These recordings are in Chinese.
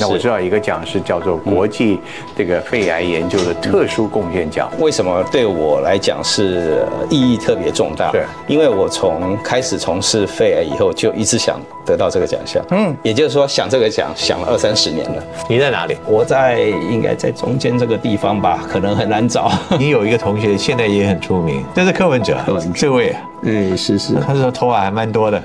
那我知道一个奖是叫做国际这个肺癌研究的特殊贡献奖。为什么对我来讲是意义特别重大？对，因为我从开始从事肺癌以后，就一直想得到这个奖项。嗯，也就是说想这个奖想了二三十年了。你在哪里？我在应该在中间这个地方吧，可能很难找。你有一个同学现在也很出名，这是柯文哲，这位。嗯，是是，他说头发还蛮多的，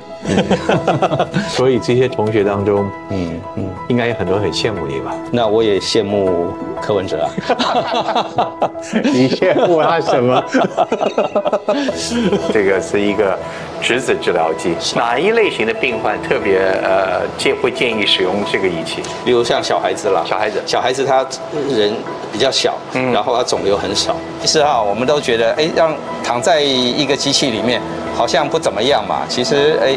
所以这些同学当中，嗯嗯，应该有很多很羡慕你吧？那我也羡慕柯文哲啊，你羡慕他什么？这个是一个质子治疗机，哪一类型的病患特别呃建会建议使用这个仪器？比如像小孩子啦，小孩子，小孩子他人比较小，嗯，然后他肿瘤很少。其实哈，我们都觉得，哎，让躺在一个机器里面。好像不怎么样嘛，其实哎，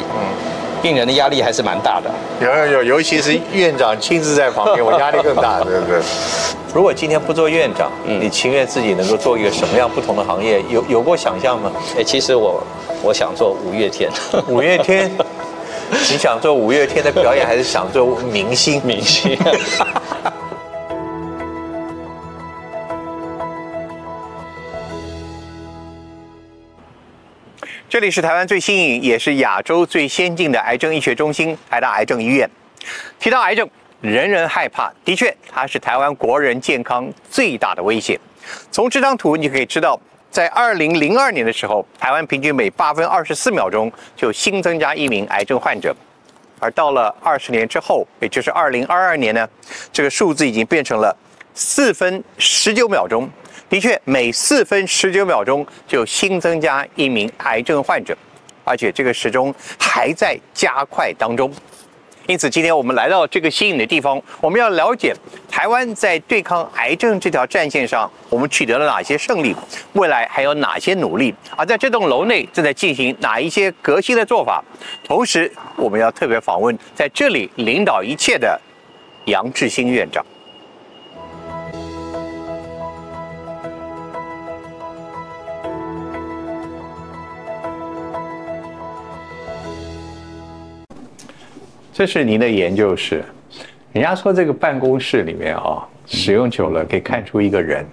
病人的压力还是蛮大的。有有有，尤其是院长亲自在旁边，我压力更大，对不对？如果今天不做院长，你情愿自己能够做一个什么样不同的行业？有有过想象吗？哎，其实我我想做五月天。五月天？你想做五月天的表演，还是想做明星？明星。这里是台湾最新颖，也是亚洲最先进的癌症医学中心——台大癌症医院。提到癌症，人人害怕，的确，它是台湾国人健康最大的威胁。从这张图你可以知道，在二零零二年的时候，台湾平均每八分二十四秒钟就新增加一名癌症患者，而到了二十年之后，也就是二零二二年呢，这个数字已经变成了四分十九秒钟。的确，每四分十九秒钟就新增加一名癌症患者，而且这个时钟还在加快当中。因此，今天我们来到这个新颖的地方，我们要了解台湾在对抗癌症这条战线上，我们取得了哪些胜利，未来还有哪些努力？而在这栋楼内正在进行哪一些革新的做法？同时，我们要特别访问在这里领导一切的杨志新院长。这是您的研究室，人家说这个办公室里面啊，使用久了可以看出一个人。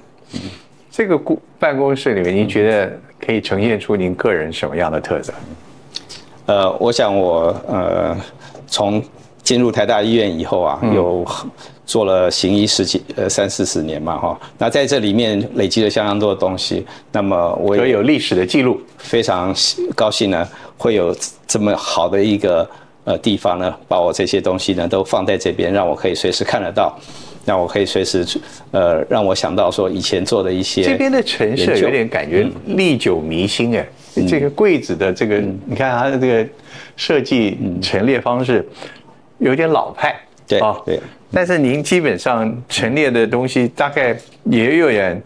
这个故办公室里面，您觉得可以呈现出您个人什么样的特色？呃，我想我呃从进入台大医院以后啊，有做了行医十几呃三四十年嘛哈，那在这里面累积了相当多的东西。那么我有历史的记录，非常高兴呢，会有这么好的一个。呃，地方呢，把我这些东西呢都放在这边，让我可以随时看得到，让我可以随时，呃，让我想到说以前做的一些。这边的陈设有点感觉历久弥新哎，这个柜子的这个，你看它的这个设计陈列方式有点老派，对啊，对。但是您基本上陈列的东西大概也有点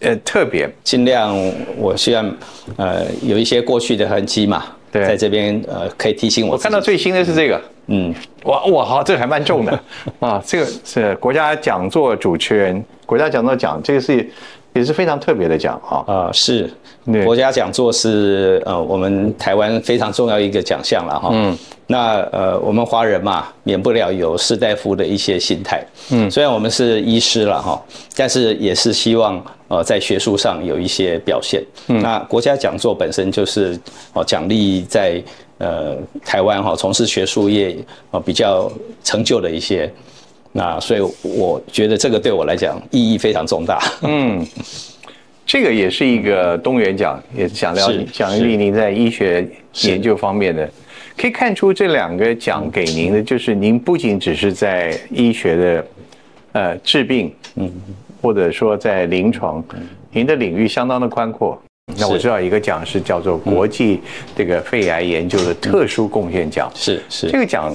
呃特别，尽量我希望呃有一些过去的痕迹嘛。在这边呃，可以提醒我。我看到最新的是这个，嗯，哇哇好，这个还蛮重的 啊。这个是国家讲座主持人，国家讲座奖，这个是也是非常特别的奖啊。啊，是国家讲座是呃我们台湾非常重要一个奖项了哈。嗯。那呃我们华人嘛，免不了有士大夫的一些心态。嗯。虽然我们是医师了哈，但是也是希望。呃，在学术上有一些表现。嗯，那国家讲座本身就是哦，奖励在呃台湾哈从事学术业哦比较成就的一些。那所以我觉得这个对我来讲意义非常重大。嗯，这个也是一个东元奖，也是想了奖励您在医学研究方面的。可以看出这两个奖给您的，就是您不仅只是在医学的呃治病。嗯。或者说在临床，您的领域相当的宽阔。那我知道一个奖是叫做国际这个肺癌研究的特殊贡献奖。是是，这个奖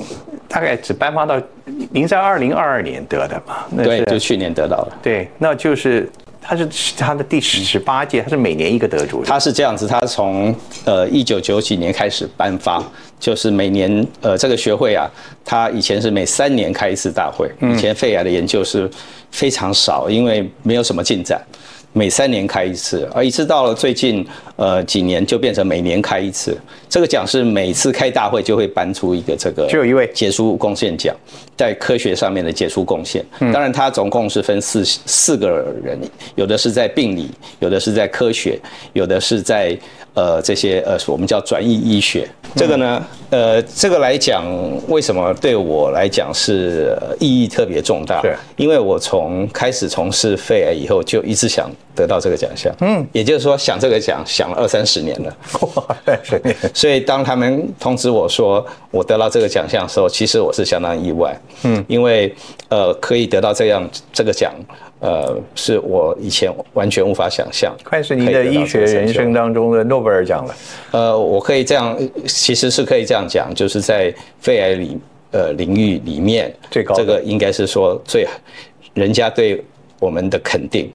大概只颁发到您在二零二二年得的嘛？对，就去年得到了。对，那就是他是他的第十八届，他是每年一个得主。他是这样子，他从呃一九九几年开始颁发，就是每年呃这个学会啊，他以前是每三年开一次大会。以前肺癌的研究是。非常少，因为没有什么进展。每三年开一次，而一直到了最近呃几年就变成每年开一次。这个奖是每次开大会就会颁出一个这个，就有一位杰出贡献奖，在科学上面的杰出贡献。当然，它总共是分四四个人，有的是在病理，有的是在科学，有的是在。呃，这些呃，我们叫转移医学。这个呢，呃，这个来讲，为什么对我来讲是意义特别重大？对，因为我从开始从事肺癌以后，就一直想得到这个奖项。嗯，也就是说，想这个奖想了二三十年了。哇，十年。所以当他们通知我说我得到这个奖项的时候，其实我是相当意外。嗯，因为呃，可以得到这样这个奖。呃，是我以前完全无法想象，快是您的医学人生当中的诺贝尔奖了。呃，我可以这样，其实是可以这样讲，就是在肺癌里呃领域里面最高，这个应该是说最人家对我们的肯定。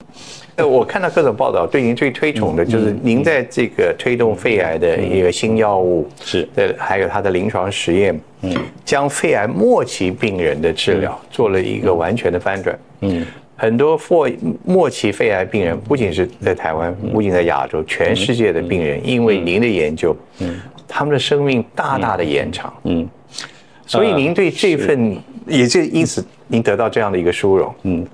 呃，我看到各种报道，对您最推崇的就是您在这个推动肺癌的一个新药物是。的，还有它的临床实验，嗯，将肺癌末期病人的治疗做了一个完全的翻转，嗯。很多末末期肺癌病人，不仅是在台湾，不仅在亚洲，全世界的病人，因为您的研究，嗯，他们的生命大大的延长，嗯，所以您对这份，也就因此您得到这样的一个殊荣，嗯，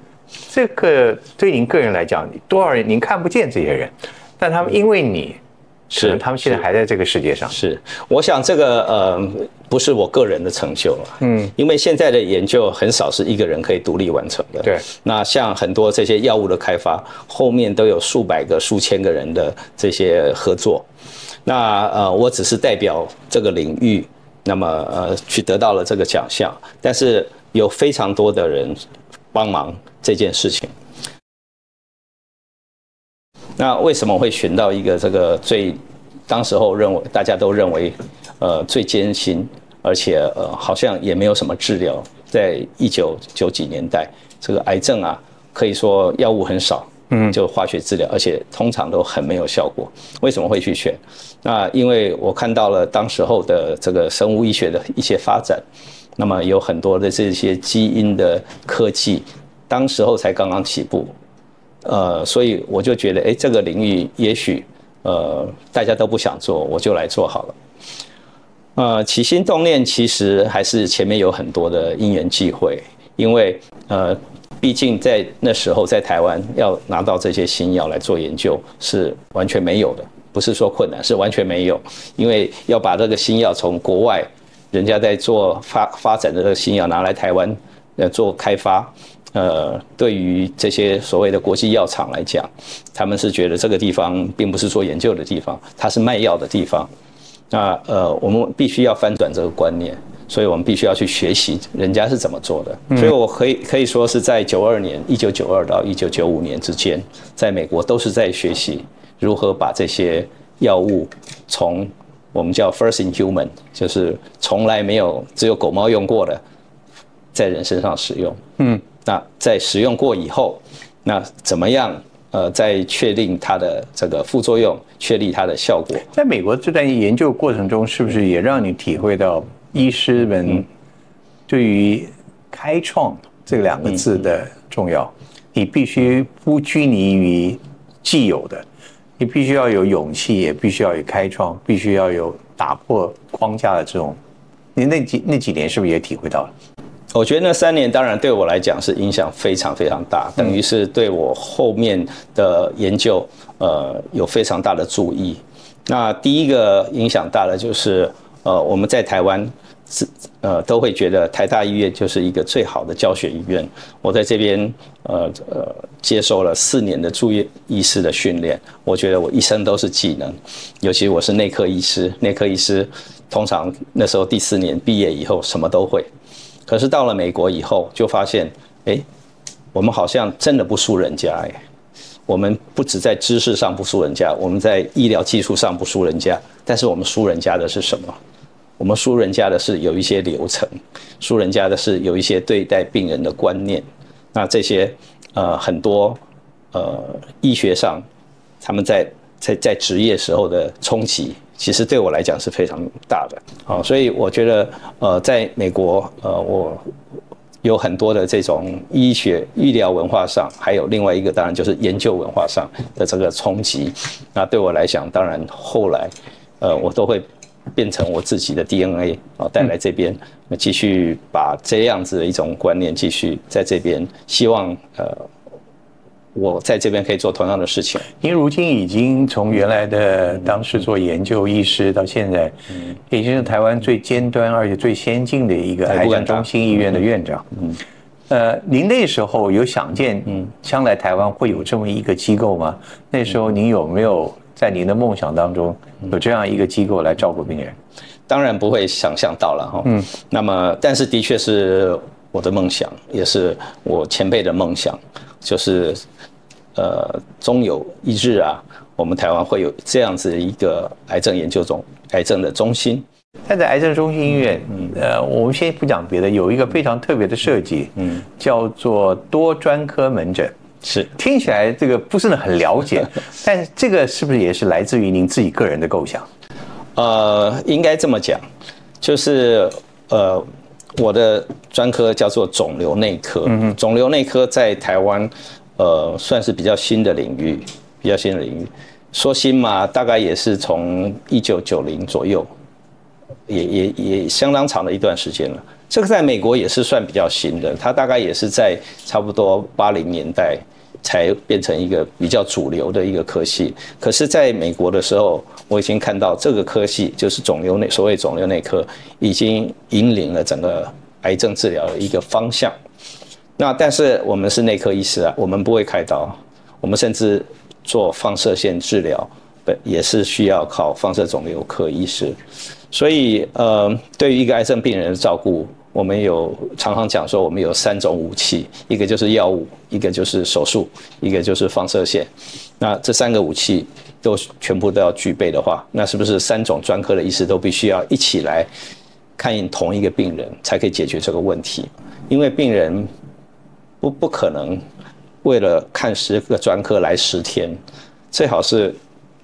这个对您个人来讲，多少人您看不见这些人，但他们因为你。是，他们现在还在这个世界上。是，我想这个呃，不是我个人的成就了。嗯，因为现在的研究很少是一个人可以独立完成的。对。那像很多这些药物的开发，后面都有数百个、数千个人的这些合作。那呃，我只是代表这个领域，那么呃，去得到了这个奖项，但是有非常多的人帮忙这件事情。那为什么会选到一个这个最，当时候认为大家都认为，呃最艰辛，而且呃好像也没有什么治疗，在一九九几年代，这个癌症啊可以说药物很少，嗯，就化学治疗，而且通常都很没有效果。为什么会去选？那因为我看到了当时候的这个生物医学的一些发展，那么有很多的这些基因的科技，当时候才刚刚起步。呃，所以我就觉得，哎，这个领域也许，呃，大家都不想做，我就来做好了。呃，起心动念其实还是前面有很多的因缘际会，因为呃，毕竟在那时候在台湾要拿到这些新药来做研究是完全没有的，不是说困难，是完全没有，因为要把这个新药从国外人家在做发发展的这个新药拿来台湾呃做开发。呃，对于这些所谓的国际药厂来讲，他们是觉得这个地方并不是做研究的地方，它是卖药的地方。那呃，我们必须要翻转这个观念，所以我们必须要去学习人家是怎么做的。所以我可以可以说是在九二年，一九九二到一九九五年之间，在美国都是在学习如何把这些药物从我们叫 first in human，就是从来没有只有狗猫用过的，在人身上使用。嗯。那在使用过以后，那怎么样？呃，在确定它的这个副作用，确立它的效果。在美国这段研究过程中，是不是也让你体会到医师们对于“开创”这两个字的重要？你必须不拘泥于既有的，你必须要有勇气，也必须要有开创，必须要有打破框架的这种。你那几那几年是不是也体会到了？我觉得那三年当然对我来讲是影响非常非常大，等于是对我后面的研究呃有非常大的注意。那第一个影响大的就是呃我们在台湾是呃都会觉得台大医院就是一个最好的教学医院。我在这边呃呃接受了四年的住院医师的训练，我觉得我一生都是技能，尤其我是内科医师，内科医师通常那时候第四年毕业以后什么都会。可是到了美国以后，就发现，哎，我们好像真的不输人家哎。我们不止在知识上不输人家，我们在医疗技术上不输人家，但是我们输人家的是什么？我们输人家的是有一些流程，输人家的是有一些对待病人的观念。那这些呃很多呃医学上，他们在在在职业时候的冲击。其实对我来讲是非常大的，好，所以我觉得，呃，在美国，呃，我有很多的这种医学、医疗文化上，还有另外一个当然就是研究文化上的这个冲击。那对我来讲，当然后来，呃，我都会变成我自己的 DNA 啊，带来这边，继续把这样子的一种观念继续在这边，希望呃。我在这边可以做同样的事情。您如今已经从原来的当时做研究医师，到现在，已经是台湾最尖端而且最先进的一个癌症中心医院的院长。嗯，呃，您那时候有想见，嗯，将来台湾会有这么一个机构吗？那时候您有没有在您的梦想当中有这样一个机构来照顾病人？当然不会想象到了哈。嗯，那么但是的确是我的梦想，也是我前辈的梦想，就是。呃，终有一日啊，我们台湾会有这样子一个癌症研究中癌症的中心。但在癌症中心医院，嗯，呃，我们先不讲别的，有一个非常特别的设计，嗯，叫做多专科门诊。是，听起来这个不是很了解，但这个是不是也是来自于您自己个人的构想？呃，应该这么讲，就是呃，我的专科叫做肿瘤内科，嗯肿瘤内科在台湾。呃，算是比较新的领域，比较新的领域。说新嘛，大概也是从一九九零左右，也也也相当长的一段时间了。这个在美国也是算比较新的，它大概也是在差不多八零年代才变成一个比较主流的一个科系。可是，在美国的时候，我已经看到这个科系就是肿瘤内所谓肿瘤内科，已经引领了整个癌症治疗的一个方向。那但是我们是内科医师啊，我们不会开刀，我们甚至做放射线治疗，也是需要靠放射肿瘤科医师。所以呃，对于一个癌症病人的照顾，我们有常常讲说，我们有三种武器，一个就是药物，一个就是手术，一个就是放射线。那这三个武器都全部都要具备的话，那是不是三种专科的医师都必须要一起来看同一个病人，才可以解决这个问题？因为病人。不不可能，为了看十个专科来十天，最好是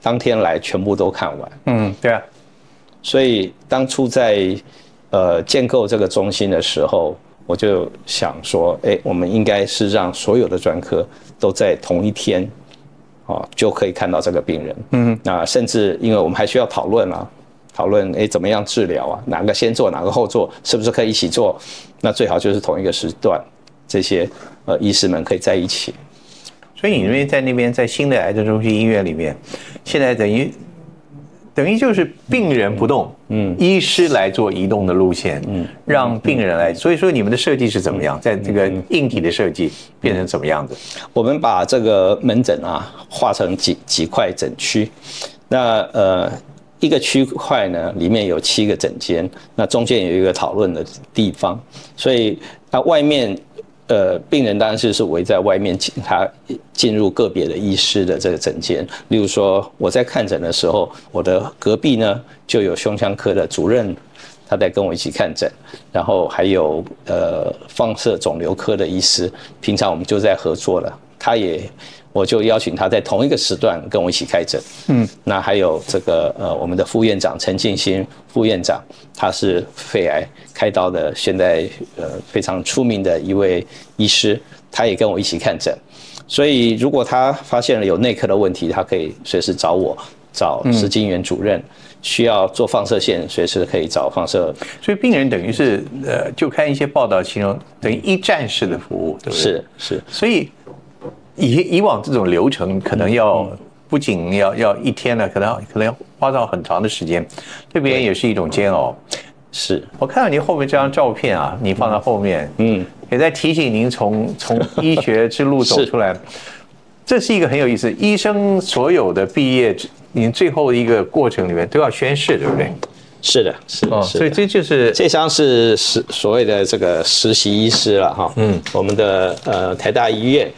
当天来全部都看完。嗯，对啊。所以当初在呃建构这个中心的时候，我就想说，哎，我们应该是让所有的专科都在同一天，哦，就可以看到这个病人。嗯，那甚至因为我们还需要讨论啊，讨论哎怎么样治疗啊，哪个先做，哪个后做，是不是可以一起做？那最好就是同一个时段。这些呃医师们可以在一起，所以你因为在那边在新的癌症中心医院里面，现在等于等于就是病人不动，嗯，医师来做移动的路线，嗯，让病人来。所以说你们的设计是怎么样？在这个硬体的设计变成怎么样子？我们把这个门诊啊划成几几块诊区，那呃一个区块呢里面有七个诊间，那中间有一个讨论的地方，所以它外面。呃，病人当然是是围在外面，请他进入个别的医师的这个诊间。例如说，我在看诊的时候，我的隔壁呢就有胸腔科的主任，他在跟我一起看诊，然后还有呃放射肿瘤科的医师，平常我们就在合作了，他也。我就邀请他在同一个时段跟我一起开诊。嗯，那还有这个呃，我们的副院长陈静心副院长，他是肺癌开刀的，现在呃非常出名的一位医师，他也跟我一起看诊。所以如果他发现了有内科的问题，他可以随时找我，找石金元主任。需要做放射线，随时可以找放射。所以病人等于是呃，就看一些报道形容等于一站式的服务，对不对？是是。所以。以以往这种流程可能要不仅要要一天呢，可能可能要花到很长的时间，对别人也是一种煎熬。是我看到您后面这张照片啊，你放到后面，嗯，也在提醒您从从医学之路走出来。这是一个很有意思，医生所有的毕业，您最后一个过程里面都要宣誓，对不对？是的，是哦，所以这就是这张是实所谓的这个实习医师了哈。嗯，我们的呃台大医院。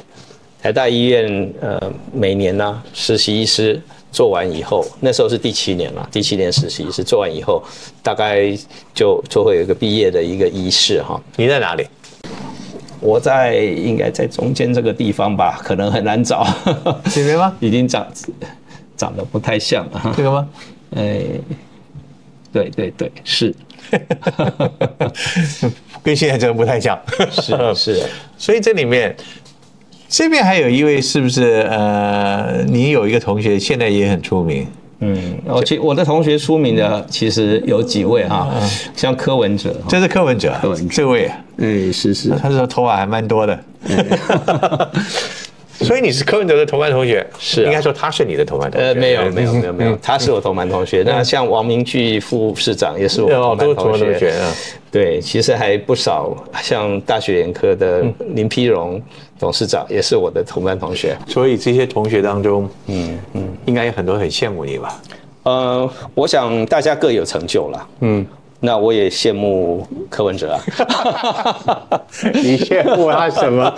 台大医院呃，每年呢实习医师做完以后，那时候是第七年了。第七年实习医师做完以后，大概就就会有一个毕业的一个仪式哈。你在哪里？我在应该在中间这个地方吧，可能很难找。这边吗？已经长长得不太像了。这个吗？哎，对对对，是。跟现在真的不太像。是是，所以这里面这边还有一位是不是？呃，你有一个同学现在也很出名。嗯，我其我的同学出名的其实有几位哈，像柯文哲，这是柯文哲，柯文哲这位，哎是是，他说头发还蛮多的。所以你是柯文哲的同班同学，是应该说他是你的同班同学。呃，没有没有没有没有，他是我同班同学。那像王明炬副市长也是我同班同学。对，其实还不少，像大学眼科的林丕荣董事长也是我的同班同学。所以这些同学当中，嗯嗯，应该有很多很羡慕你吧？呃，我想大家各有成就了。嗯。那我也羡慕柯文哲啊！你羡慕他什么？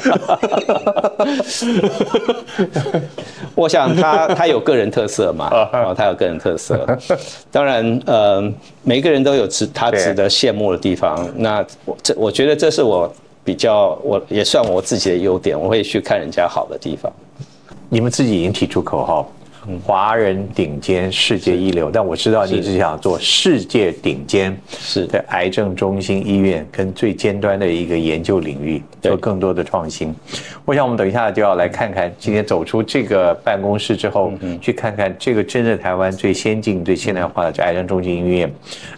我想他他有个人特色嘛，哦，他有个人特色。当然，呃，每个人都有值他值得羡慕的地方。那这我觉得这是我比较，我也算我自己的优点，我会去看人家好的地方。你们自己已经提出口号。华人顶尖，世界一流。但我知道你是想做世界顶尖是的癌症中心医院，跟最尖端的一个研究领域做更多的创新。我想我们等一下就要来看看，今天走出这个办公室之后，去看看这个真正台湾最先进、最现代化的这癌症中心医院。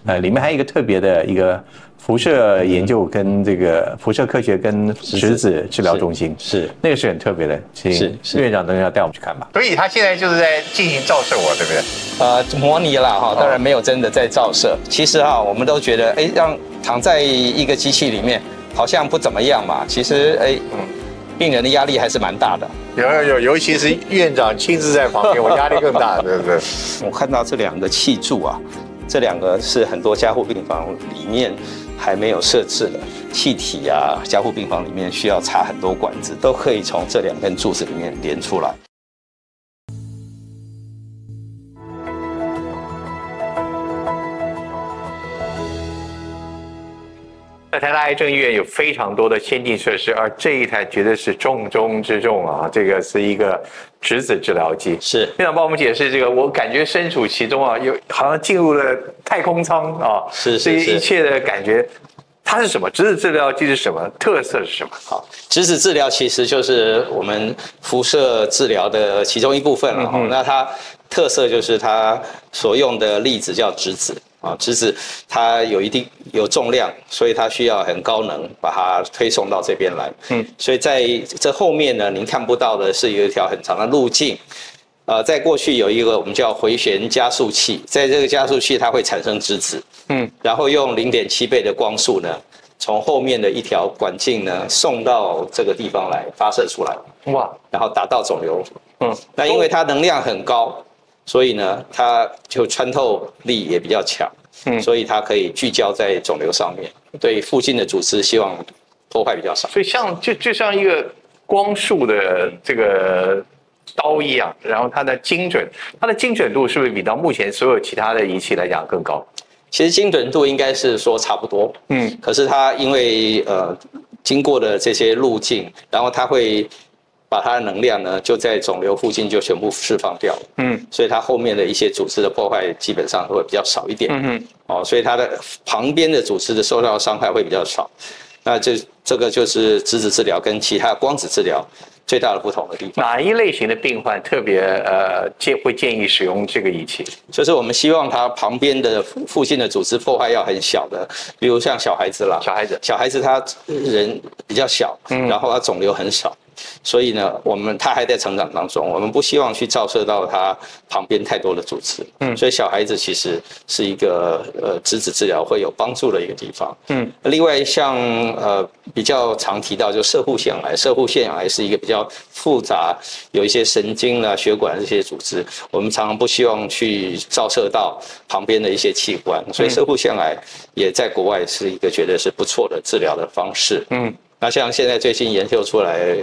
呃，里面还有一个特别的一个。辐射研究跟这个辐射科学跟石子治疗中心是那个是很特别的，请院长等一下带我们去看吧。所以他现在就是在进行照射，我对不对？呃，模拟了哈，当然没有真的在照射。其实哈，我们都觉得，哎，让躺在一个机器里面好像不怎么样嘛。其实，哎，嗯，病人的压力还是蛮大的。有有有，尤其是院长亲自在旁边，我压力更大，对不对？我看到这两个气柱啊，这两个是很多加护病房里面。还没有设置的气体啊，加护病房里面需要插很多管子，都可以从这两根柱子里面连出来。在台大癌症医院有非常多的先进设施，而这一台绝对是重中之重啊！这个是一个质子治疗机。是院长帮我们解释这个，我感觉身处其中啊，有好像进入了太空舱啊！是是是，一切的感觉。它是什么？质子治疗机是什么？特色是什么？好，质子治疗其实就是我们辐射治疗的其中一部分了。那它特色就是它所用的粒子叫质子啊，质子它有一定有重量，所以它需要很高能把它推送到这边来。嗯，所以在这后面呢，您看不到的是有一条很长的路径。呃，在过去有一个我们叫回旋加速器，在这个加速器它会产生质子，嗯，然后用零点七倍的光速呢，从后面的一条管径呢送到这个地方来发射出来，哇，然后达到肿瘤，嗯，那因为它能量很高，所以呢它就穿透力也比较强，嗯，所以它可以聚焦在肿瘤上面，对附近的组织希望破坏比较少，所以像就就像一个光束的这个。刀一样，然后它的精准，它的精准度是不是比到目前所有其他的仪器来讲更高？其实精准度应该是说差不多，嗯，可是它因为呃经过的这些路径，然后它会把它的能量呢就在肿瘤附近就全部释放掉了，嗯，所以它后面的一些组织的破坏基本上会比较少一点，嗯嗯，哦，所以它的旁边的组织的受到伤害会比较少，那这这个就是质子治疗跟其他光子治疗。最大的不同的地方，哪一类型的病患特别呃建会建议使用这个仪器？就是我们希望它旁边的附近的组织破坏要很小的，比如像小孩子啦，小孩子，小孩子他人比较小，嗯。然后他肿瘤很少。所以呢，我们他还在成长当中，我们不希望去照射到他旁边太多的组织。嗯，所以小孩子其实是一个呃，质子治疗会有帮助的一个地方。嗯，另外像呃比较常提到就射护腺癌，射护腺癌是一个比较复杂，有一些神经啊、血管这些组织，我们常常不希望去照射到旁边的一些器官，所以射护腺癌也在国外是一个觉得是不错的治疗的方式。嗯，那像现在最新研究出来。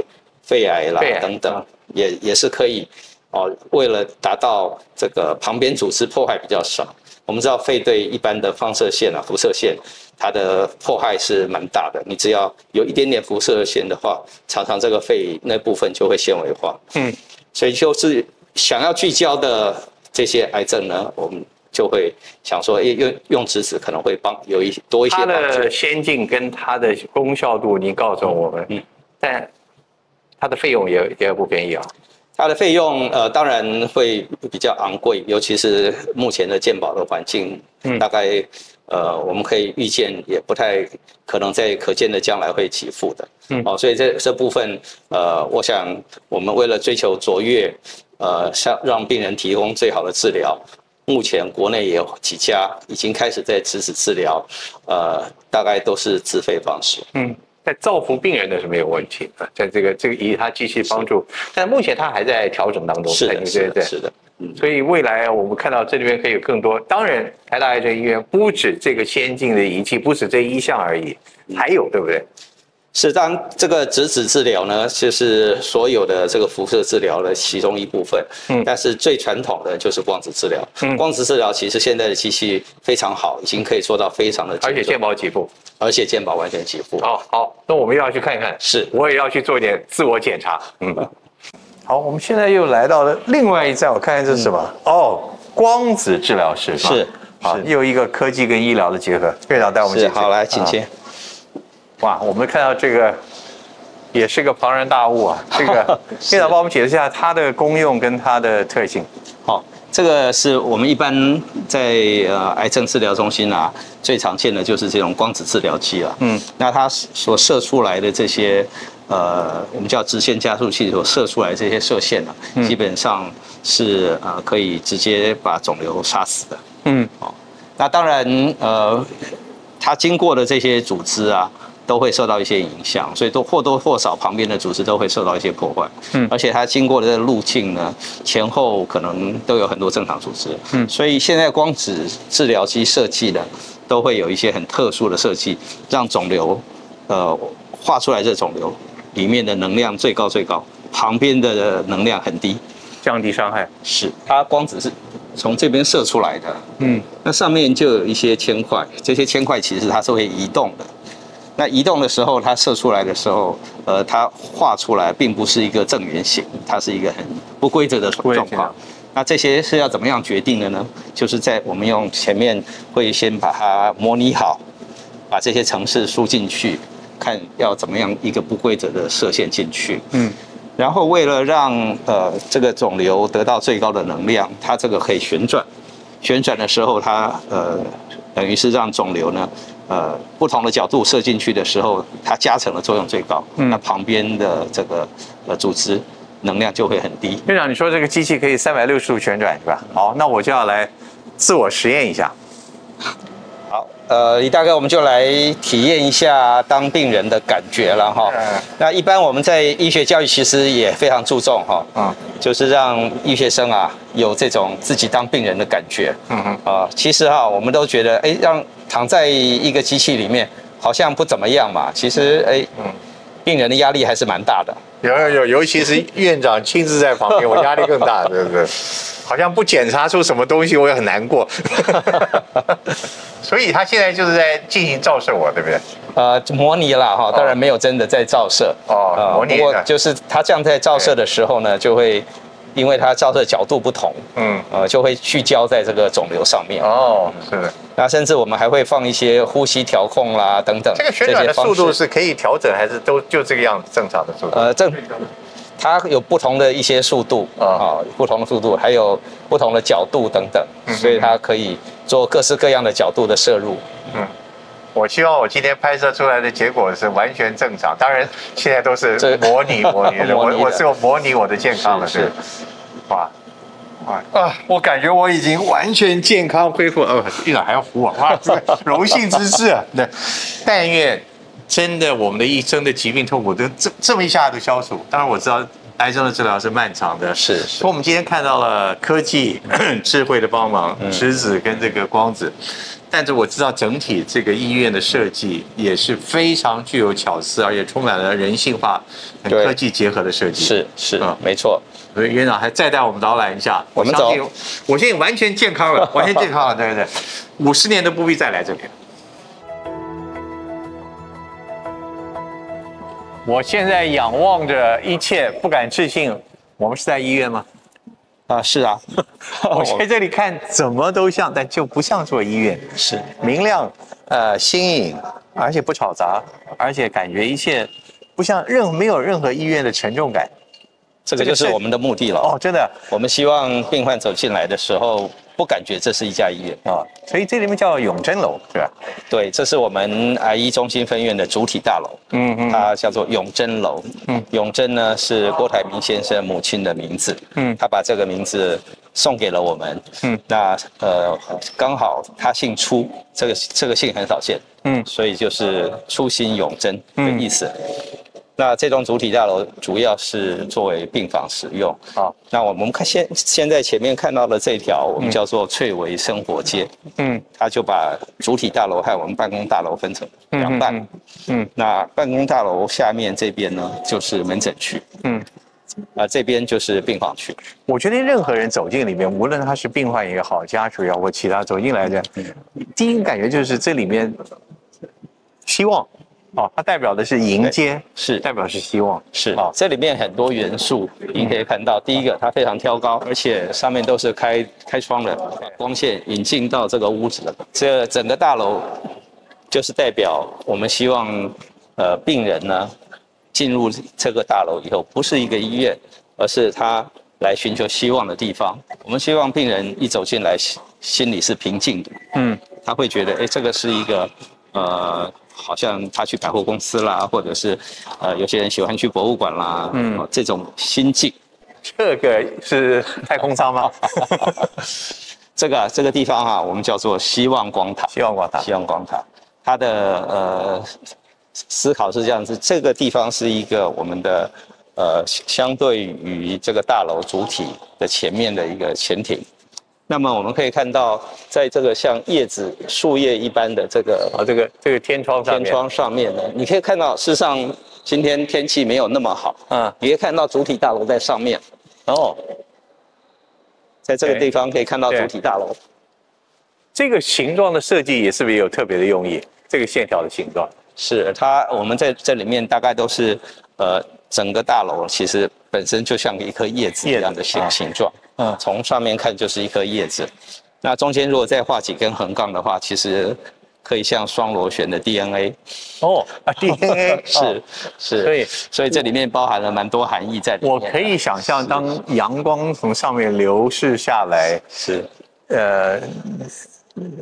肺癌啦等等，也也是可以哦。为了达到这个旁边组织破坏比较少，我们知道肺对一般的放射线啊、辐射线，它的破坏是蛮大的。你只要有一点点辐射线的话，常常这个肺那部分就会纤维化。嗯，所以就是想要聚焦的这些癌症呢，我们就会想说，用用用质子可能会帮有一多一些。它的先进跟它的功效度，你告诉我们。嗯。但它的费用也也不便宜啊。它的费用呃当然会比较昂贵，尤其是目前的鉴宝的环境，嗯大概呃我们可以预见也不太可能在可见的将来会给付的。嗯。哦，所以这这部分呃，我想我们为了追求卓越，呃，向让病人提供最好的治疗。目前国内也有几家已经开始在支持治疗，呃，大概都是自费方式。嗯，在造福病人的是没有问题啊，在这个这个以它继续帮助，但目前它还在调整当中。是的，是的，是的。嗯，所以未来我们看到这里面可以有更多。当然，台大癌症医院不止这个先进的仪器，不止这一项而已，还有对不对？是，当这个质子治疗呢，就是所有的这个辐射治疗的其中一部分。嗯，但是最传统的就是光子治疗。嗯，光子治疗其实现在的机器非常好，已经可以做到非常的，而且健保给付，而且健保完全给付。哦，好，那我们要去看一看。是，我也要去做一点自我检查。嗯，好，我们现在又来到了另外一站，我看看这是什么？哦，光子治疗室是，好，又一个科技跟医疗的结合。院长带我们进去。好，来，请进。哇，我们看到这个也是个庞然大物啊！这个院长帮我们解释一下它的功用跟它的特性。好，这个是我们一般在呃癌症治疗中心啊最常见的就是这种光子治疗机了。嗯，那它所射出来的这些呃我们叫直线加速器所射出来这些射线呢，基本上是呃可以直接把肿瘤杀死的。嗯，好，那当然呃它经过的这些组织啊。都会受到一些影响，所以都或多或少旁边的组织都会受到一些破坏。嗯，而且它经过的这个路径呢，前后可能都有很多正常组织。嗯，所以现在光子治疗机设计的都会有一些很特殊的设计，让肿瘤，呃，画出来这肿瘤里面的能量最高最高，旁边的能量很低，降低伤害。是，它光子是从这边射出来的。嗯，那上面就有一些铅块，这些铅块其实它是会移动的。那移动的时候，它射出来的时候，呃，它画出来并不是一个正圆形，它是一个很不规则的状况。那这些是要怎么样决定的呢？就是在我们用前面会先把它模拟好，把这些城市输进去，看要怎么样一个不规则的射线进去。嗯。然后为了让呃这个肿瘤得到最高的能量，它这个可以旋转，旋转的时候它呃等于是让肿瘤呢。呃，不同的角度射进去的时候，它加成的作用最高。嗯，那旁边的这个呃组织能量就会很低。院长，你说这个机器可以三百六十度旋转是吧？好，那我就要来自我实验一下。好，呃，李大哥，我们就来体验一下当病人的感觉了哈。那一般我们在医学教育其实也非常注重哈，嗯，就是让医学生啊有这种自己当病人的感觉。嗯嗯。啊，其实哈，我们都觉得哎让。躺在一个机器里面，好像不怎么样嘛。其实，哎，嗯，病人的压力还是蛮大的。有有有，尤其是院长亲自在旁边，我压力更大，对不对？好像不检查出什么东西，我也很难过。所以他现在就是在进行照射我，对不对？呃，模拟了哈，当然没有真的在照射。哦，模拟。不过就是他这样在照射的时候呢，就会。因为它照射角度不同，嗯，呃，就会聚焦在这个肿瘤上面。哦，是的。那甚至我们还会放一些呼吸调控啦，等等。这个旋转的速度是可以调整，还是都就这个样子正常的速度？呃，正，它有不同的一些速度啊，不同的速度，还有不同的角度等等，所以它可以做各式各样的角度的摄入。嗯。我希望我今天拍摄出来的结果是完全正常。当然，现在都是模拟 模拟的，我我是有模拟我的健康了，是。哇哇啊！我感觉我已经完全健康恢复。哦，院长还要扶我，哇，荣幸之至啊！对，但愿真的我们的一生的疾病痛苦都这这么一下都消除。当然我知道癌症的治疗是漫长的，是。所以我们今天看到了科技 智慧的帮忙，质子跟这个光子。但是我知道整体这个医院的设计也是非常具有巧思，而且充满了人性化、跟科技结合的设计。是是嗯，没错。所以院长还再带我们导览一下。我们走。我现在完全健康了，完全健康了，对对对？五十年都不必再来这里。我现在仰望着一切，不敢置信，我们是在医院吗？啊，是啊，我在这里看 怎么都像，但就不像做医院。是明亮，呃，新颖，而且不吵杂，而且感觉一切不像任没有任何医院的沉重感。这个就是我们的目的了。哦，真的，我们希望病患走进来的时候。不感觉这是一家医院。啊，所以这里面叫永贞楼，是吧？对，这是我们癌医中心分院的主体大楼，嗯嗯，它叫做永贞楼，嗯，永贞呢是郭台铭先生母亲的名字，嗯，他把这个名字送给了我们，嗯，那呃刚好他姓初，这个这个姓很少见，嗯，所以就是初心永贞的意思。那这栋主体大楼主要是作为病房使用。好，那我们看现现在前面看到的这条，我们叫做翠微生活街。嗯，它就把主体大楼和我们办公大楼分成两半。嗯，那办公大楼下面这边呢，就是门诊区。嗯，啊，这边就是病房区。我觉得任何人走进里面，无论他是病患也好，家属也好，或其他走进来的，第一个感觉就是这里面希望。哦，它代表的是迎接，是代表是希望，是啊。这里面很多元素，您可以看到，第一个它非常挑高，而且上面都是开开窗的，光线引进到这个屋子的。这整个大楼就是代表我们希望，呃，病人呢进入这个大楼以后，不是一个医院，而是他来寻求希望的地方。我们希望病人一走进来，心心里是平静的，嗯，他会觉得，哎，这个是一个，呃。好像他去百货公司啦，或者是，呃，有些人喜欢去博物馆啦，嗯，这种心境。这个是太空舱吗？这个这个地方啊，我们叫做希望光塔。希望光塔。希望光塔。它的呃思考是这样子，这个地方是一个我们的呃相对于这个大楼主体的前面的一个潜艇。那么我们可以看到，在这个像叶子、树叶一般的这个啊，这个这个天窗上天窗上面呢，你可以看到，事实上今天天气没有那么好啊。你可以看到主体大楼在上面，哦，在这个地方可以看到主体大楼。这个形状的设计也是不是有特别的用意？这个线条的形状是它，我们在这里面大概都是呃，整个大楼其实本身就像一颗叶子一样的形形状。嗯，从上面看就是一颗叶子，那中间如果再画几根横杠的话，其实可以像双螺旋的 DNA。哦，啊 DNA 是是，所以所以这里面包含了蛮多含义在里面。我可以想象，当阳光从上面流逝下来，是呃，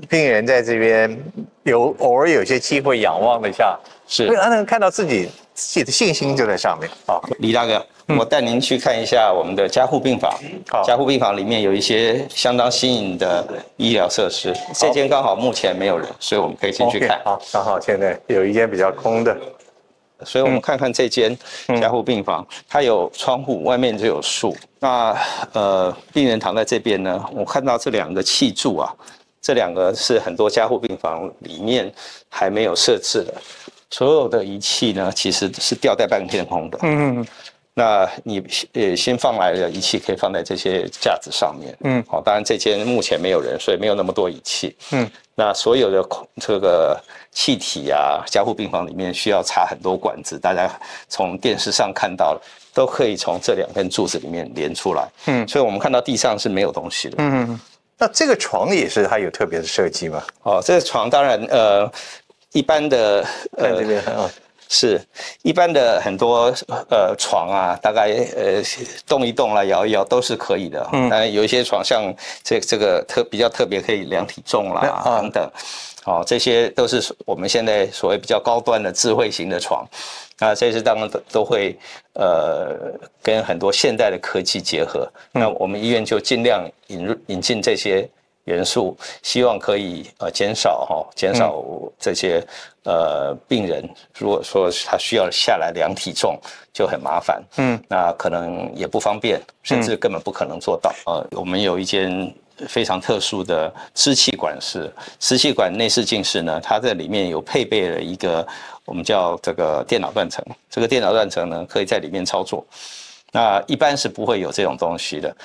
病人在这边有偶尔有些机会仰望了一下，是，能看到自己自己的信心就在上面。啊，李大哥。我带您去看一下我们的加护病房。好，加护病房里面有一些相当新颖的医疗设施。这间刚好目前没有人，所以我们可以进去看。好，刚好现在有一间比较空的，所以我们看看这间加护病房，它有窗户，外面就有树。那呃，病人躺在这边呢，我看到这两个气柱啊，这两个是很多加护病房里面还没有设置的，所有的仪器呢，其实是吊在半天空的。嗯。那你呃新放来的仪器可以放在这些架子上面，嗯，好，当然这间目前没有人，所以没有那么多仪器，嗯，那所有的这个气体啊，加护病房里面需要插很多管子，大家从电视上看到了，都可以从这两根柱子里面连出来，嗯，所以我们看到地上是没有东西的，嗯，那这个床也是它有特别的设计吗？哦，这个床当然呃一般的呃这边是一般的很多呃床啊，大概呃动一动啦，摇一摇都是可以的。嗯，当然有一些床像这这个特比较特别，可以量体重啦等等。哦，这些都是我们现在所谓比较高端的智慧型的床。那，这些当然都都会呃跟很多现代的科技结合。那我们医院就尽量引入引进这些。元素希望可以呃减少哈减少这些呃病人如果说他需要下来量体重就很麻烦嗯。那可能也不方便甚至根本不可能做到。呃我们有一间非常特殊的支气管室支气管内视镜室呢它在里面有配备了一个我们叫这个电脑断层。这个电脑断层呢可以在里面操作。那一般是不会有这种东西的。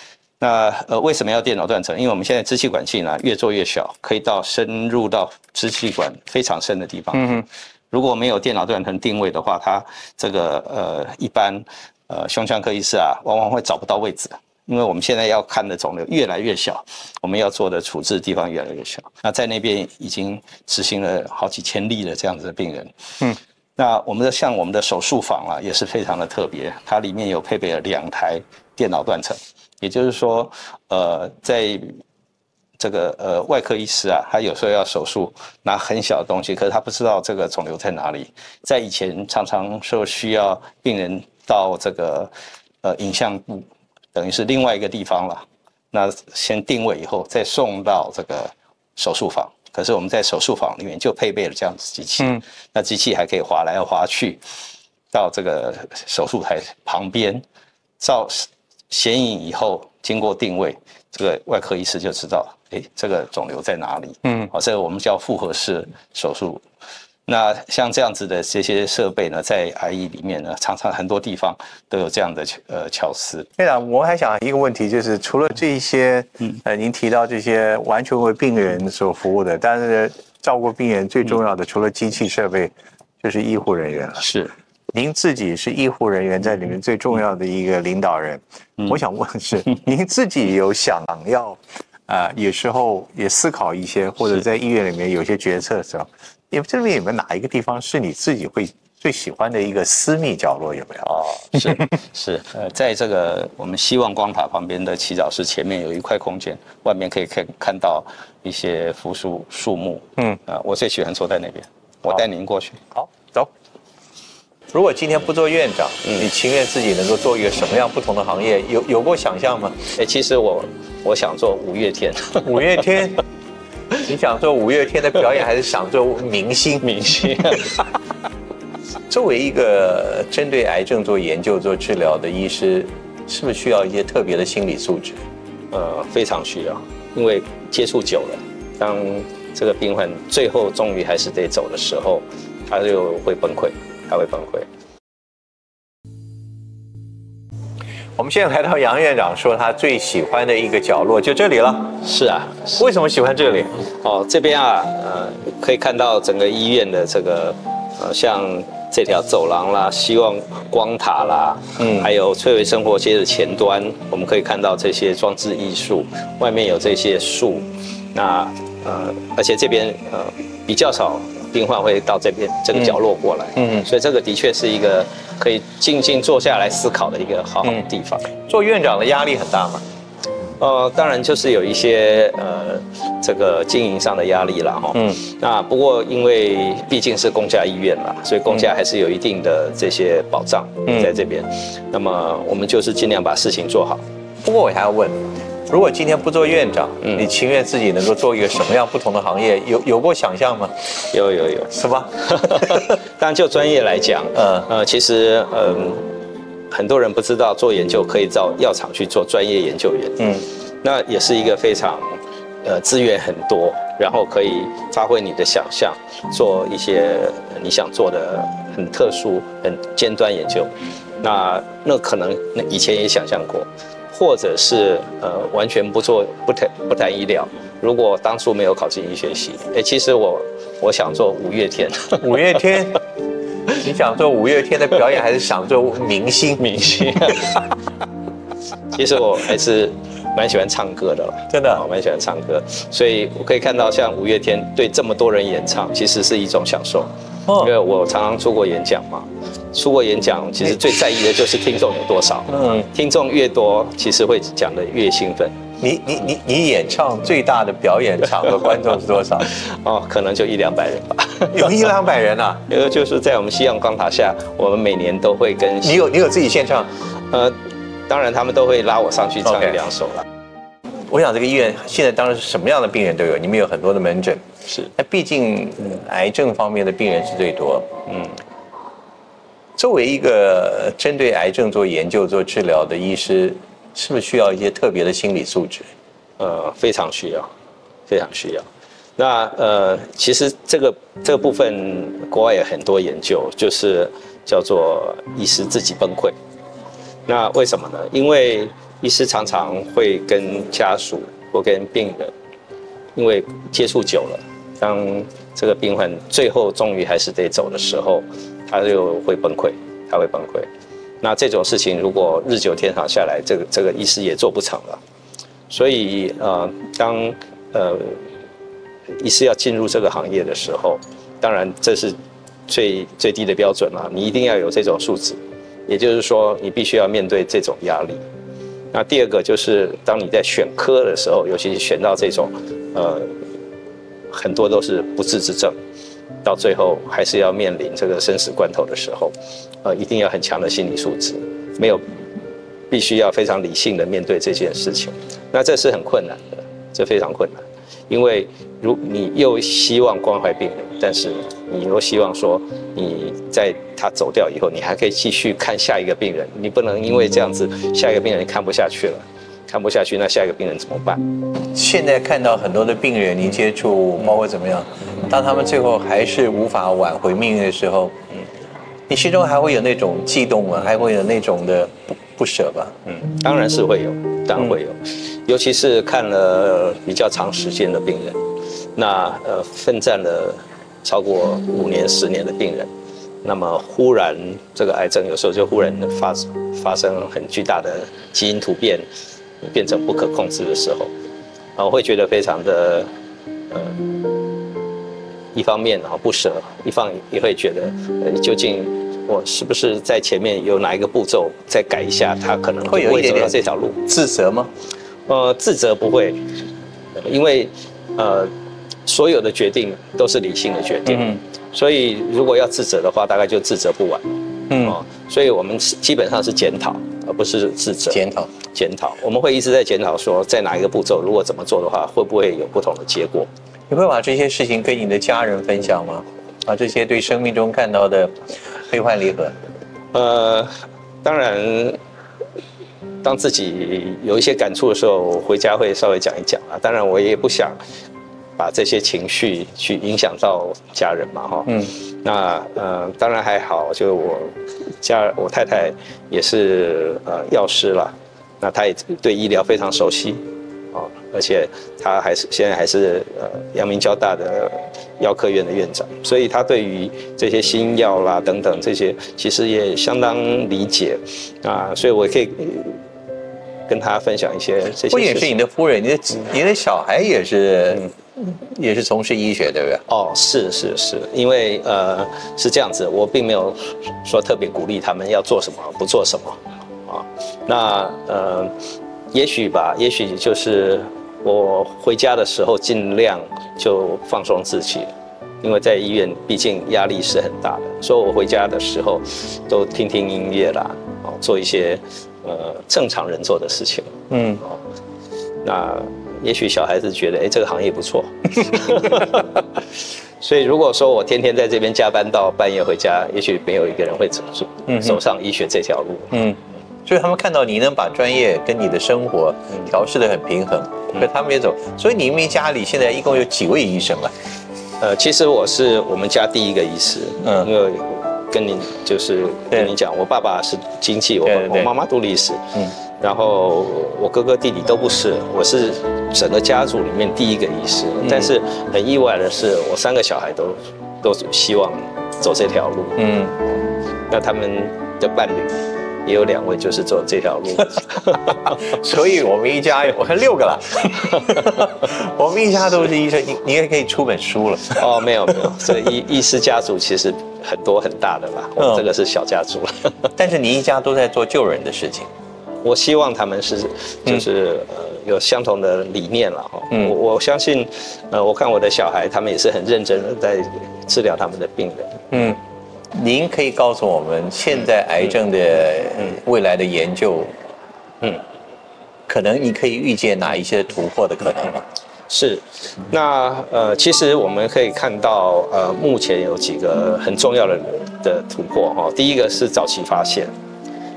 那呃，为什么要电脑断层？因为我们现在支气管镜呢越做越小，可以到深入到支气管非常深的地方。嗯如果没有电脑断层定位的话，它这个呃一般呃胸腔科医师啊，往往会找不到位置。因为我们现在要看的肿瘤越来越小，我们要做的处置地方越来越小。那在那边已经执行了好几千例的这样子的病人。嗯，那我们的像我们的手术房啊，也是非常的特别，它里面有配备了两台电脑断层，也就是说，呃，在这个呃外科医师啊，他有时候要手术拿很小的东西，可是他不知道这个肿瘤在哪里。在以前常常说需要病人到这个呃影像部。等于是另外一个地方了，那先定位以后再送到这个手术房。可是我们在手术房里面就配备了这样子机器，那机器还可以滑来滑去，到这个手术台旁边照显影以后，经过定位，这个外科医师就知道，哎，这个肿瘤在哪里？嗯，好，这个我们叫复合式手术。那像这样子的这些设备呢，在 IE 里面呢，常常很多地方都有这样的呃巧思。院长，我还想一个问题，就是除了这些，嗯，呃，您提到这些完全为病人所服务的，但是照顾病人最重要的，除了机器设备，就是医护人员了。是，您自己是医护人员在里面最重要的一个领导人。我想问的是，您自己有想要，啊，有时候也思考一些，或者在医院里面有些决策的时候。你们这边有没有哪一个地方是你自己会最喜欢的一个私密角落？有没有？哦，是是，呃，在这个我们希望光塔旁边的祈祷室前面有一块空间，外面可以看看到一些扶树树木。嗯，啊，我最喜欢坐在那边，我带您过去。好，走。如果今天不做院长，你情愿自己能够做一个什么样不同的行业？有有过想象吗？哎，其实我我想做五月天。五月天。你想做五月天的表演，还是想做明星？明星。作为一个针对癌症做研究、做治疗的医师，是不是需要一些特别的心理素质？呃，非常需要，因为接触久了，当这个病患最后终于还是得走的时候，他就会崩溃，他会崩溃。我们现在来到杨院长说他最喜欢的一个角落，就这里了。是啊，为什么喜欢这里？哦，这边啊，呃，可以看到整个医院的这个，呃，像这条走廊啦，希望光塔啦，嗯，还有翠微生活街的前端，我们可以看到这些装置艺术，外面有这些树，那呃，而且这边呃比较少。病患会到这边这个角落过来，嗯，所以这个的确是一个可以静静坐下来思考的一个好好的地方。做院长的压力很大吗？呃，当然就是有一些呃这个经营上的压力了哈。嗯，那不过因为毕竟是公家医院嘛，所以公家还是有一定的这些保障在这边。那么我们就是尽量把事情做好。不过我还要问。如果今天不做院长，你情愿自己能够做一个什么样不同的行业？有有过想象吗？有有有，是吧？当然就专业来讲，呃呃，其实嗯，很多人不知道做研究可以到药厂去做专业研究员，嗯，那也是一个非常呃资源很多，然后可以发挥你的想象，做一些你想做的很特殊、很尖端研究。那那可能那以前也想象过。或者是呃完全不做不谈不谈医疗，如果当初没有考进医学系，哎，其实我我想做五月天，五月天，你想做五月天的表演，还是想做明星？明星。其实我还是蛮喜欢唱歌的了，真的，我蛮喜欢唱歌，所以我可以看到像五月天对这么多人演唱，其实是一种享受。因为我常常出国演讲嘛，出国演讲其实最在意的就是听众有多少。嗯，听众越多，其实会讲的越兴奋。你你你你演唱最大的表演场的观众是多少？哦，可能就一两百人吧。有一两百人啊？因 为就是在我们西洋光塔下，我们每年都会跟你有你有自己献唱？呃，当然他们都会拉我上去唱一两首了。我想这个医院现在当然是什么样的病人都有，你们有很多的门诊。是，那毕竟癌症方面的病人是最多。嗯，作为一个针对癌症做研究、做治疗的医师，是不是需要一些特别的心理素质？呃，非常需要，非常需要。那呃，其实这个这个部分国外有很多研究，就是叫做医师自己崩溃。那为什么呢？因为医师常常会跟家属或跟病人，因为接触久了。当这个病患最后终于还是得走的时候，他就会崩溃，他会崩溃。那这种事情如果日久天长下来，这个这个医师也做不成了。所以呃，当呃医师要进入这个行业的时候，当然这是最最低的标准了。你一定要有这种素质，也就是说，你必须要面对这种压力。那第二个就是，当你在选科的时候，尤其是选到这种呃很多都是不治之症，到最后还是要面临这个生死关头的时候。呃，一定要很强的心理素质，没有，必须要非常理性的面对这件事情，那这是很困难的，这非常困难，因为如你又希望关怀病人，但是你又希望说你在他走掉以后，你还可以继续看下一个病人，你不能因为这样子下一个病人看不下去了，看不下去，那下一个病人怎么办？现在看到很多的病人，您接触包括怎么样，当他们最后还是无法挽回命运的时候。嗯你心中还会有那种悸动吗？还会有那种的不不舍吧？嗯，当然是会有，当然会有，尤其是看了比较长时间的病人，那呃奋战了超过五年、十年的病人，那么忽然这个癌症有时候就忽然发发生很巨大的基因突变，变成不可控制的时候，啊，我会觉得非常的呃。一方面啊不舍，一方也会觉得，呃，究竟我是不是在前面有哪一个步骤再改一下，他可能会有一点点这条路自责吗？呃，自责不会，因为呃，所有的决定都是理性的决定，所以如果要自责的话，大概就自责不完。嗯，哦所以我们基本上是检讨，而不是自责。检讨，检讨，我们会一直在检讨，说在哪一个步骤，如果怎么做的话，会不会有不同的结果？你会把这些事情跟你的家人分享吗？把，这些对生命中看到的悲欢离合。呃，当然，当自己有一些感触的时候，回家会稍微讲一讲啊。当然，我也不想把这些情绪去影响到家人嘛，哈。嗯。那呃，当然还好，就我家我太太也是呃药师了，那她也对医疗非常熟悉。而且她还是现在还是呃阳明交大的药科院的院长，所以她对于这些新药啦等等这些，其实也相当理解啊，所以我可以跟他分享一些这些。不也是你的夫人，你的你的小孩也是也是从事医学，对不对？哦，是是是，因为呃是这样子，我并没有说特别鼓励他们要做什么不做什么啊，那呃也许吧，也许就是。我回家的时候尽量就放松自己，因为在医院毕竟压力是很大的，所以我回家的时候都听听音乐啦，哦，做一些呃正常人做的事情。嗯，哦，那也许小孩子觉得，哎，这个行业不错。所以如果说我天天在这边加班到半夜回家，也许没有一个人会走走上医学这条路。嗯。所以他们看到你能把专业跟你的生活调试的很平衡，所以他们也走。所以你们家里现在一共有几位医生啊？呃，其实我是我们家第一个医师，嗯，因为跟你就是跟你讲，我爸爸是经济，我我妈妈读历史，嗯，然后我哥哥弟弟都不是，我是整个家族里面第一个医师。但是很意外的是，我三个小孩都都希望走这条路，嗯，那他们的伴侣。也有两位就是走这条路，所以我们一家我看六个了，我们一家都是医生，你你也可以出本书了。哦，没有没有，这医医师家族其实很多很大的吧，我这个是小家族了。但是你一家都在做救人的事情，我希望他们是就是呃有相同的理念了哈。我我相信，呃，我看我的小孩，他们也是很认真的在治疗他们的病人。嗯。您可以告诉我们，现在癌症的未来的研究，嗯，可能你可以预见哪一些突破的可能吗？是，那呃，其实我们可以看到，呃，目前有几个很重要的的突破哈。第一个是早期发现。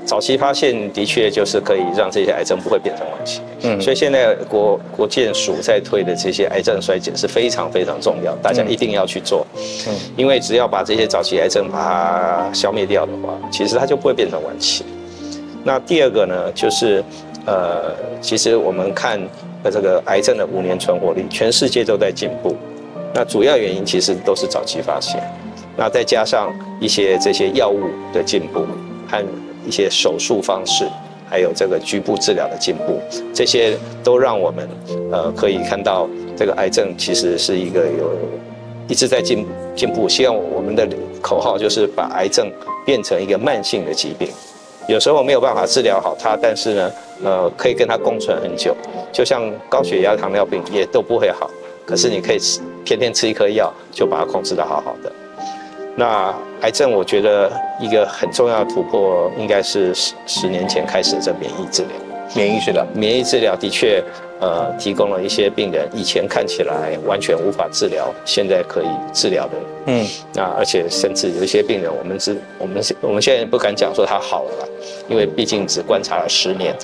早期发现的确就是可以让这些癌症不会变成晚期，嗯，所以现在国国健署在推的这些癌症衰减是非常非常重要，大家一定要去做，嗯，因为只要把这些早期癌症把它消灭掉的话，其实它就不会变成晚期。那第二个呢，就是呃，其实我们看这个癌症的五年存活率，全世界都在进步，那主要原因其实都是早期发现，那再加上一些这些药物的进步和一些手术方式，还有这个局部治疗的进步，这些都让我们呃可以看到这个癌症其实是一个有一直在进进步。希望我们的口号就是把癌症变成一个慢性的疾病，有时候没有办法治疗好它，但是呢，呃，可以跟它共存很久。就像高血压、糖尿病也都不会好，可是你可以吃天天吃一颗药，就把它控制得好好的。那癌症，我觉得一个很重要的突破，应该是十十年前开始的这免疫治疗。免疫治疗，免疫治疗的确，呃，提供了一些病人以前看起来完全无法治疗，现在可以治疗的。嗯，那而且甚至有一些病人，我们是，我们我们现在不敢讲说他好了，因为毕竟只观察了十年。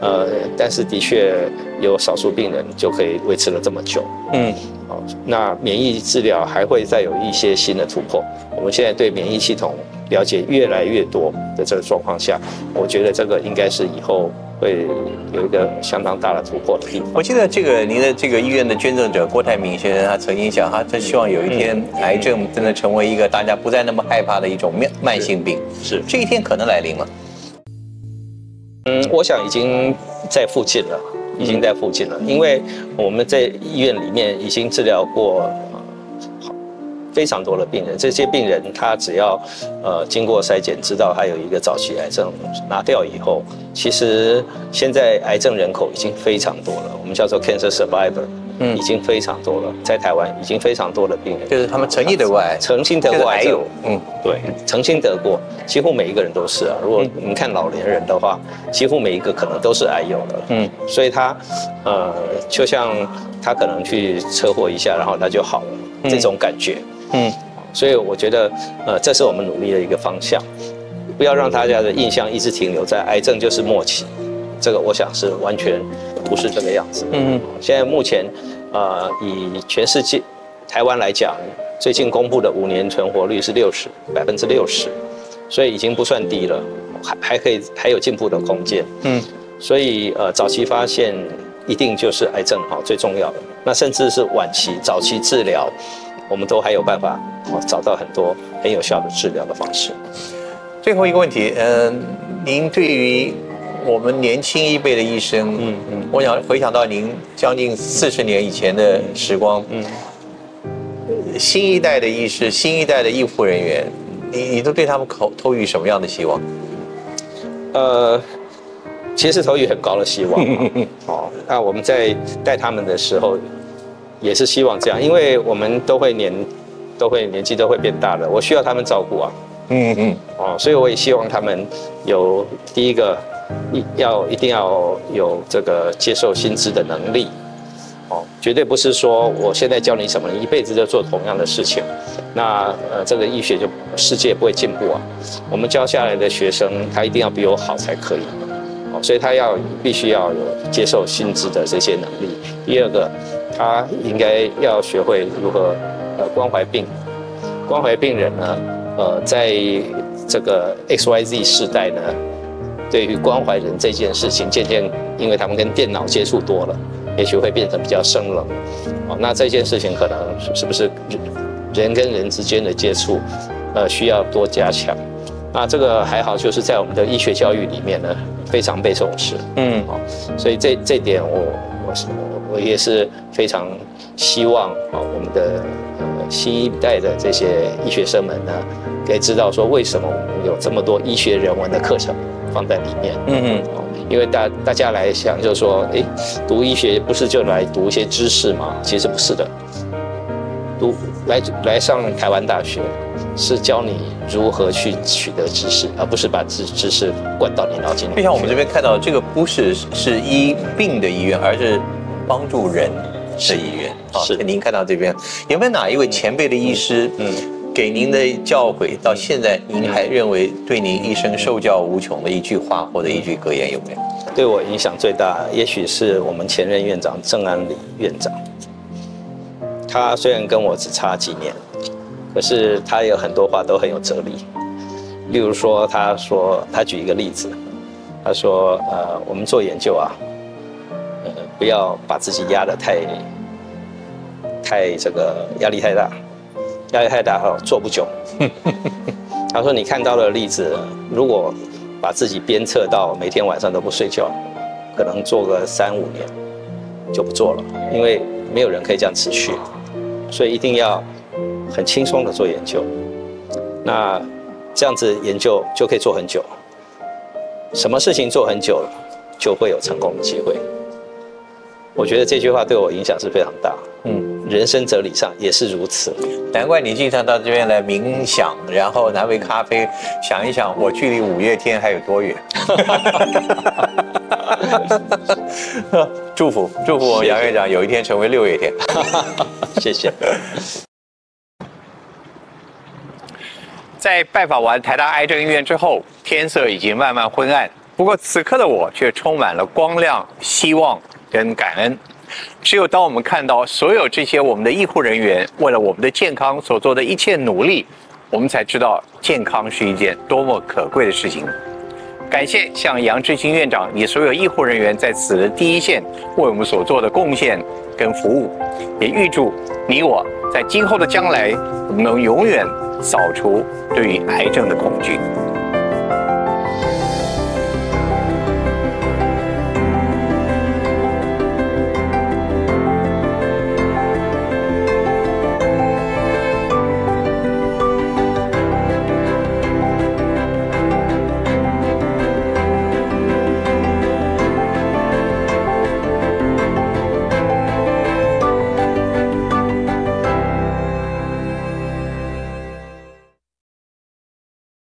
呃，但是的确有少数病人就可以维持了这么久。嗯，好，那免疫治疗还会再有一些新的突破。我们现在对免疫系统了解越来越多的这个状况下，我觉得这个应该是以后会有一个相当大的突破的地方。我记得这个您的这个医院的捐赠者郭台铭先生，他曾经讲，他真希望有一天癌症真的成为一个大家不再那么害怕的一种慢慢性病。是，这一天可能来临了。嗯，我想已经在附近了，已经在附近了，因为我们在医院里面已经治疗过非常多的病人，这些病人他只要呃经过筛检，知道他有一个早期癌症，拿掉以后，其实现在癌症人口已经非常多了，我们叫做 cancer survivor。嗯，已经非常多了，在台湾已经非常多的病人，就是他们曾经得过癌，曾经得过癌有，嗯，对，曾经得过，几乎每一个人都是啊。如果你看老年人的话，几乎每一个可能都是癌友了，嗯，所以他，呃，就像他可能去车祸一下，然后他就好了，这种感觉，嗯，所以我觉得，呃，这是我们努力的一个方向，不要让大家的印象一直停留在癌症就是末期，这个我想是完全。不是这个样子。嗯，现在目前，呃，以全世界台湾来讲，最近公布的五年存活率是六十百分之六十，所以已经不算低了，还还可以还有进步的空间。嗯，所以呃，早期发现一定就是癌症哈最重要的。那甚至是晚期早期治疗，我们都还有办法哦找到很多很有效的治疗的方式。最后一个问题，嗯，您对于。我们年轻一辈的医生，嗯嗯，我想回想到您将近四十年以前的时光，嗯，新一代的医师，新一代的医护人员，你你都对他们投投予什么样的希望？呃，其实投予很高的希望。哦，那我们在带他们的时候，也是希望这样，因为我们都会年都会年纪都会变大的，我需要他们照顾啊。嗯嗯，哦，所以我也希望他们有第一个。一要一定要有这个接受薪资的能力，哦，绝对不是说我现在教你什么，一辈子就做同样的事情，那呃这个医学就世界不会进步啊。我们教下来的学生，他一定要比我好才可以，哦，所以他要必须要有接受薪资的这些能力。第二个，他应该要学会如何呃关怀病，关怀病人呢，呃，在这个 X Y Z 世代呢。对于关怀人这件事情，渐渐因为他们跟电脑接触多了，也许会变得比较生冷。哦，那这件事情可能是不是人跟人之间的接触，呃，需要多加强。那这个还好，就是在我们的医学教育里面呢，非常被重视。嗯，哦，所以这这点我我是我也是非常希望啊，我们的呃新一代的这些医学生们呢，可以知道说为什么我们有这么多医学人文的课程。放在里面，嗯嗯，因为大大家来想，就是说，哎，读医学不是就来读一些知识吗？其实不是的，读来来上台湾大学，是教你如何去取得知识，而不是把知知识灌到你脑筋里。就像我们这边看到，这个不是是医病的医院，而是帮助人的医院。是，您看到这边有没有哪一位前辈的医师？嗯。给您的教诲，到现在您还认为对您一生受教无穷的一句话或者一句格言有没有？对我影响最大，也许是我们前任院长郑安礼院长。他虽然跟我只差几年，可是他有很多话都很有哲理。例如说，他说他举一个例子，他说：“呃，我们做研究啊，呃，不要把自己压得太太这个压力太大。”压力太大哈，做不久。他说：“你看到的例子，如果把自己鞭策到每天晚上都不睡觉，可能做个三五年就不做了，因为没有人可以这样持续，所以一定要很轻松的做研究。那这样子研究就可以做很久，什么事情做很久了，就会有成功的机会。我觉得这句话对我影响是非常大。嗯。人生哲理上也是如此，难怪你经常到这边来冥想，然后拿杯咖啡，想一想我距离五月天还有多远。祝福祝福我杨院长有一天成为六月天。谢谢。在拜访完台大癌症医院之后，天色已经慢慢昏暗，不过此刻的我却充满了光亮、希望跟感恩。只有当我们看到所有这些我们的医护人员为了我们的健康所做的一切努力，我们才知道健康是一件多么可贵的事情。感谢像杨志新院长，你所有医护人员在此的第一线为我们所做的贡献跟服务，也预祝你我在今后的将来，我们能永远扫除对于癌症的恐惧。